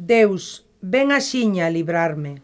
Deus, ven axiña a librarme.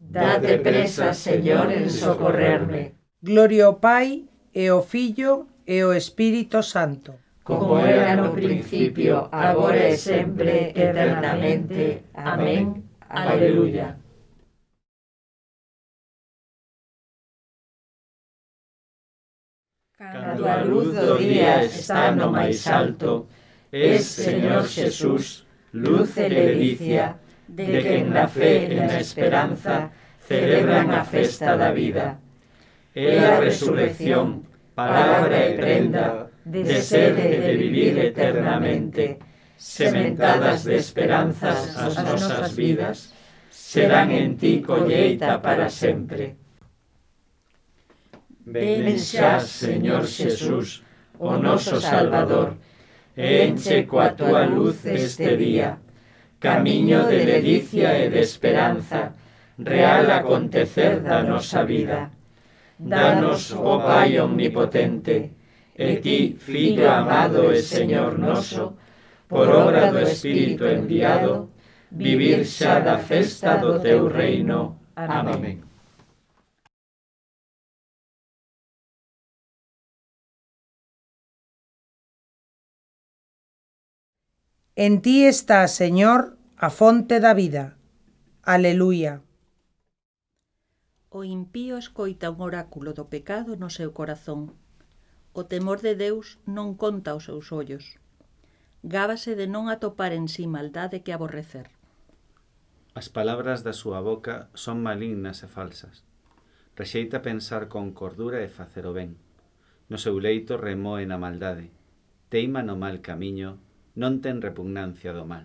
Date presa, Señor, en socorrerme. Gloria ao Pai, e ao Filho, e ao Espírito Santo. Como era no principio, agora e sempre, eternamente. Amén. Aleluya. Cando a luz do día está no máis alto, es, Señor Jesús, luz e ledicia, de que na fe e na esperanza celebran a festa da vida. É a resurrección, palabra e prenda, de ser e de vivir eternamente, sementadas de esperanzas as nosas vidas, serán en ti colleita para sempre. Ven xa, Señor Xesús, o oh noso Salvador, enche coa túa luz este día, camiño de delicia e de esperanza, real acontecer da nosa vida. Danos, o Pai omnipotente, e ti, Filho amado e Señor noso, por obra do Espírito enviado, vivir xa da festa do teu reino. Amén. Amén. En ti está, Señor, a fonte da vida. Aleluia. O impío escoita un oráculo do pecado no seu corazón. O temor de Deus non conta os seus ollos. Gábase de non atopar en si sí maldade que aborrecer. As palabras da súa boca son malignas e falsas. Rexeita pensar con cordura e facer o ben. No seu leito remoe na maldade. Teima no mal camiño non ten repugnancia do mal.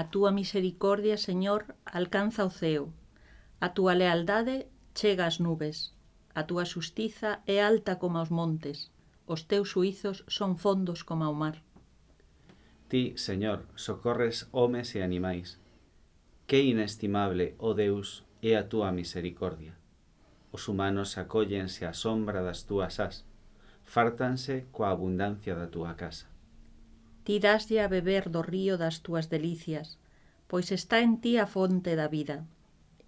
A túa misericordia, Señor, alcanza o ceo. A túa lealdade chega ás nubes. A túa xustiza é alta como os montes. Os teus suizos son fondos como o mar. Ti, Señor, socorres homes e animais. Que inestimable, oh Deus, é a túa misericordia. Os humanos acóllense á sombra das túas as, fártanse coa abundancia da túa casa. Ti daslle a beber do río das túas delicias, pois está en ti a fonte da vida,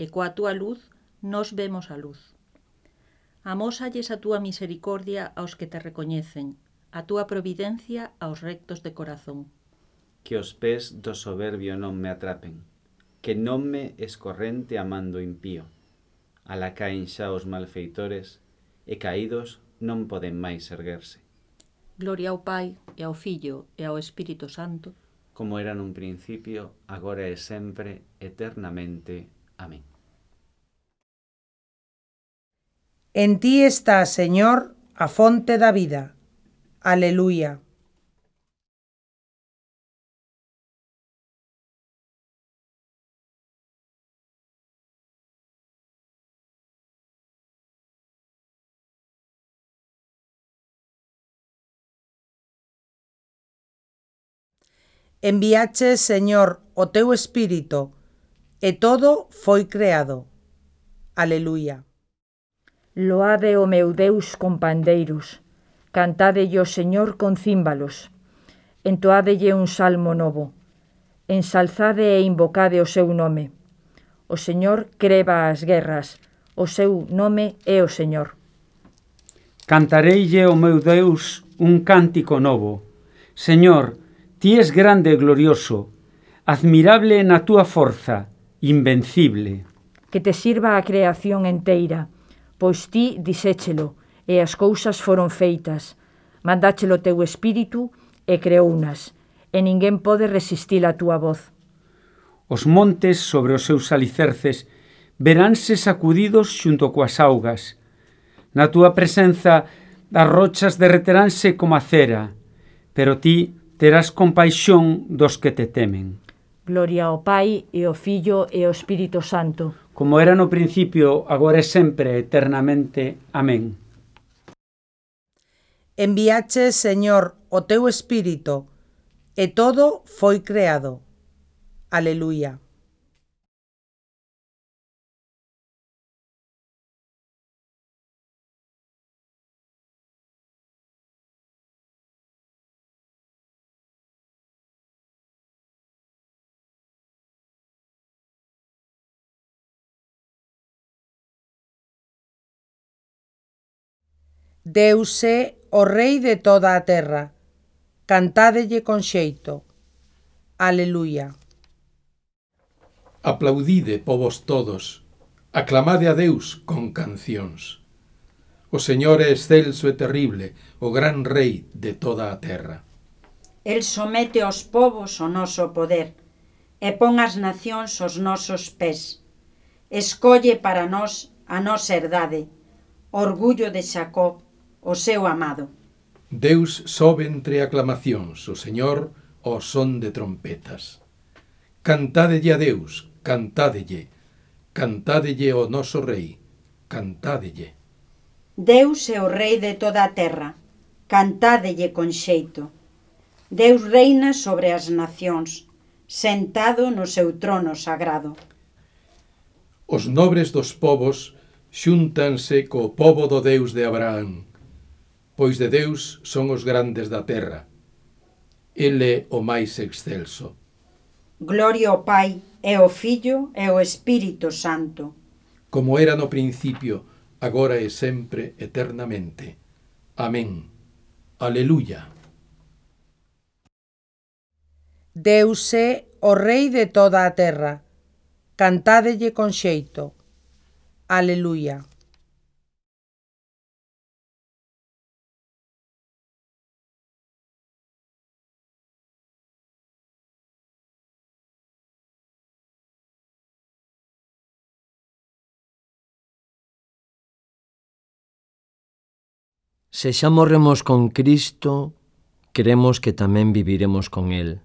e coa túa luz nos vemos a luz. Amósalles a túa misericordia aos que te recoñecen, a túa providencia aos rectos de corazón. Que os pés do soberbio non me atrapen, que non me escorrente a mando impío. Alá caen xa os malfeitores, e caídos non poden máis erguerse. Gloria ao Pai, e ao Filho, e ao Espírito Santo. Como era nun principio, agora e sempre, eternamente. Amén. En ti está, Señor, a fonte da vida. Aleluia. enviaches, Señor, o teu espírito, e todo foi creado. Aleluia. Loade o meu Deus con pandeiros, cantadelle o Señor con címbalos, entoadelle un salmo novo, ensalzade e invocade o seu nome. O Señor creva as guerras, o seu nome é o Señor. Cantareille o meu Deus un cántico novo. Señor, Ti es grande e glorioso, admirable na túa forza, invencible. Que te sirva a creación enteira, pois ti diséchelo, e as cousas foron feitas. Mandáchelo teu espírito e creounas, e ninguén pode resistir a túa voz. Os montes sobre os seus alicerces veránse sacudidos xunto coas augas. Na túa presenza as rochas derreteránse como a cera, pero ti terás compaixón dos que te temen. Gloria ao Pai e ao Filho e ao Espírito Santo. Como era no principio, agora e sempre, eternamente. Amén. Enviache, Señor, o teu Espírito, e todo foi creado. Aleluia. Deus é o Rei de toda a terra. Cantádelle con xeito. Aleluia. Aplaudide, povos todos, aclamade a Deus con cancións. O Señor é excelso e terrible, o gran rei de toda a terra. El somete aos povos o noso poder e pon as nacións os nosos pés. Escolle para nós a nosa herdade, orgullo de Xacob o seu amado. Deus sobe entre aclamacións, o Señor o son de trompetas. Cantádelle a Deus, cantádelle, cantádelle o noso rei, cantádelle. Deus é o rei de toda a terra, cantádelle con xeito. Deus reina sobre as nacións, sentado no seu trono sagrado. Os nobres dos povos xúntanse co pobo do Deus de Abraham, pois de Deus son os grandes da terra. Ele é o máis excelso. Gloria ao Pai, e ao Filho, e ao Espírito Santo. Como era no principio, agora e sempre, eternamente. Amén. Aleluya. Deus é o Rei de toda a terra. Cantádelle con xeito. Aleluia. Se xa morremos con Cristo, creemos que tamén viviremos con El.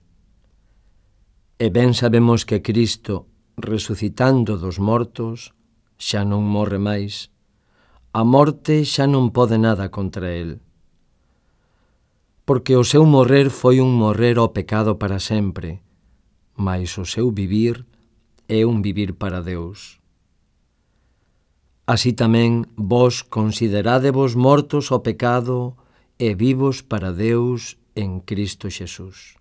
E ben sabemos que Cristo, resucitando dos mortos, xa non morre máis. A morte xa non pode nada contra El. Porque o seu morrer foi un morrer ao pecado para sempre, mas o seu vivir é un vivir para Deus. Así tamén vos considerádevos mortos ao pecado e vivos para Deus en Cristo Xesús.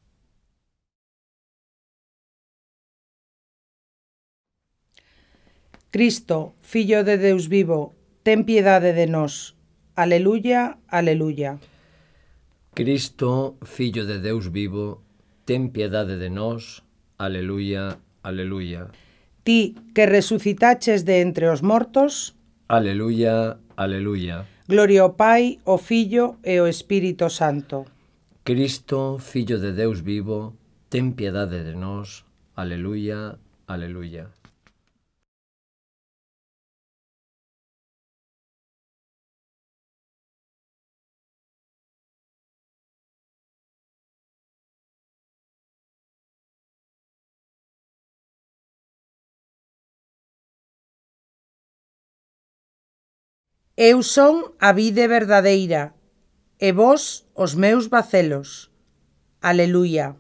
Cristo, Fillo de Deus vivo, ten piedade de nós. Aleluya, aleluya. Cristo, Fillo de Deus vivo, ten piedade de nós. Aleluya, aleluya ti que resucitaches de entre os mortos. Aleluya, aleluya. Gloria ao Pai, ao Filho e ao Espírito Santo. Cristo, Fillo de Deus vivo, ten piedade de nós. Aleluya, aleluya. Eu son a vide verdadeira, e vós os meus bacelos. Aleluia.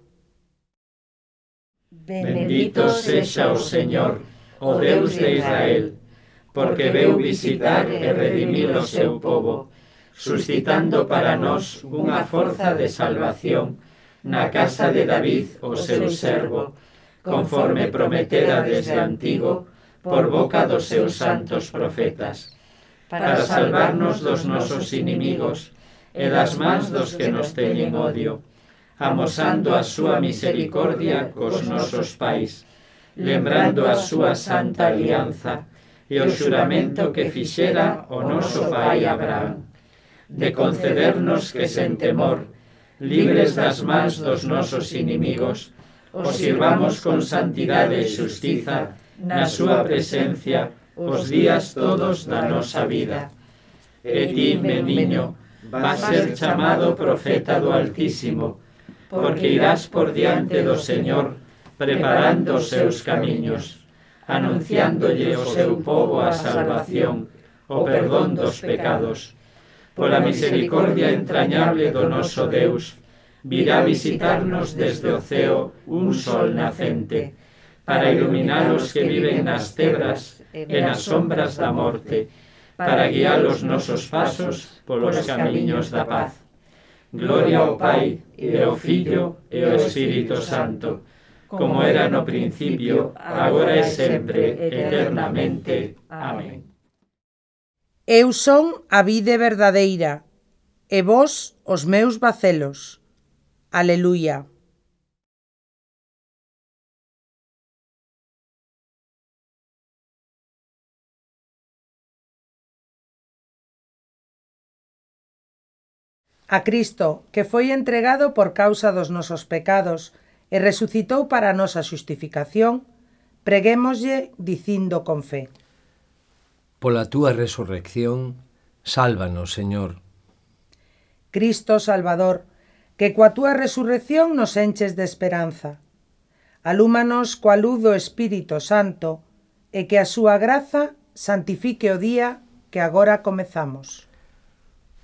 Bendito sexa o Señor, o Deus de Israel, porque veu visitar e redimir o seu povo, suscitando para nós unha forza de salvación na casa de David, o seu servo, conforme prometera desde antigo, por boca dos seus santos profetas para salvarnos dos nosos inimigos e das mans dos que nos teñen odio, amosando a súa misericordia cos nosos pais, lembrando a súa santa alianza e o xuramento que fixera o noso pai Abraham, de concedernos que sen temor, libres das mans dos nosos inimigos, os sirvamos con santidade e xustiza na súa presencia os días todos da nosa vida. E ti, meniño, vas ser chamado profeta do Altísimo, porque irás por diante do Señor, preparando os seus camiños, anunciándolle o seu povo a salvación, o perdón dos pecados. Pola misericordia entrañable do noso Deus, virá visitarnos desde o ceo un sol nacente, para iluminar os que viven nas tebras e nas sombras da morte, para guiar os nosos pasos polos camiños da paz. Gloria ao Pai, e ao Filho, e ao Espírito Santo, como era no principio, agora e sempre, eternamente. Amén. Eu son a vide verdadeira, e vós os meus bacelos. Aleluia. a Cristo, que foi entregado por causa dos nosos pecados e resucitou para a nosa xustificación, preguémoslle dicindo con fe. Pola túa resurrección, sálvanos, Señor. Cristo Salvador, que coa túa resurrección nos enches de esperanza. Alúmanos coa luz do Espírito Santo e que a súa graza santifique o día que agora comezamos.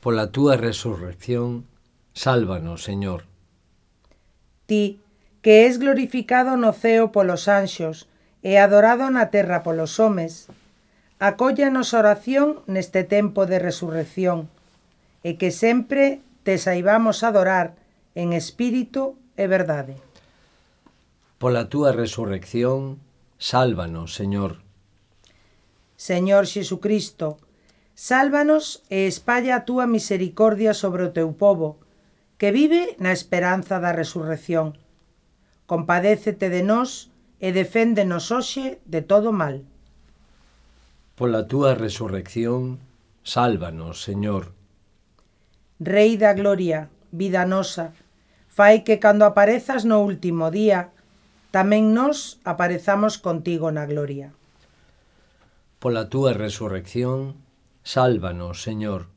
Pola túa resurrección, sálvanos, Señor. Ti, que és glorificado no ceo polos anxos e adorado na terra polos homes, acóllanos a oración neste tempo de resurrección e que sempre te saibamos adorar en espírito e verdade. Pola túa resurrección, sálvanos, Señor. Señor Xesucristo, Sálvanos e espalla a túa misericordia sobre o teu povo, que vive na esperanza da resurrección. Compadécete de nós e deféndenos hoxe de todo mal. Pola túa resurrección, sálvanos, Señor. Rei da gloria, vida nosa, fai que cando aparezas no último día, tamén nos aparezamos contigo na gloria. Pola túa resurrección, Sálvanos, Señor.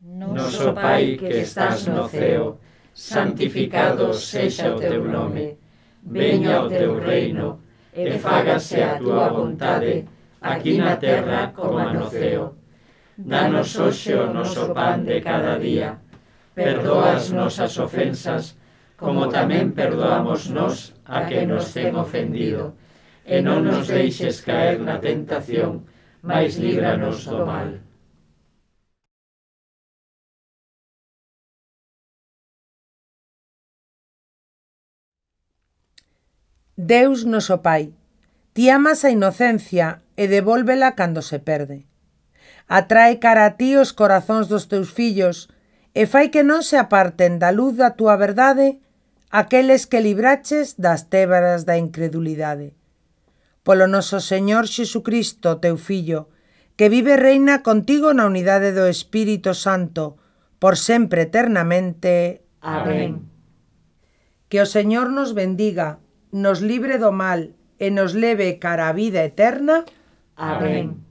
Noso Pai que estás no ceo, santificado sexa o teu nome, veña o teu reino, e fágase a tua vontade, aquí na terra como no ceo. Danos hoxe o noso pan de cada día. Perdoa as nosas ofensas, como tamén perdoamos nós a que nos ten ofendido. E non nos deixes caer na tentación, mas líbranos do mal. Deus noso Pai, ti amas a inocencia e devólvela cando se perde atrae cara a ti os corazóns dos teus fillos, e fai que non se aparten da luz da túa verdade aqueles que libraches das tébaras da incredulidade. Polo noso Señor Xesucristo, teu Fillo, que vive reina contigo na unidade do Espírito Santo, por sempre eternamente. Amén. Que o Señor nos bendiga, nos libre do mal e nos leve cara a vida eterna. Amén.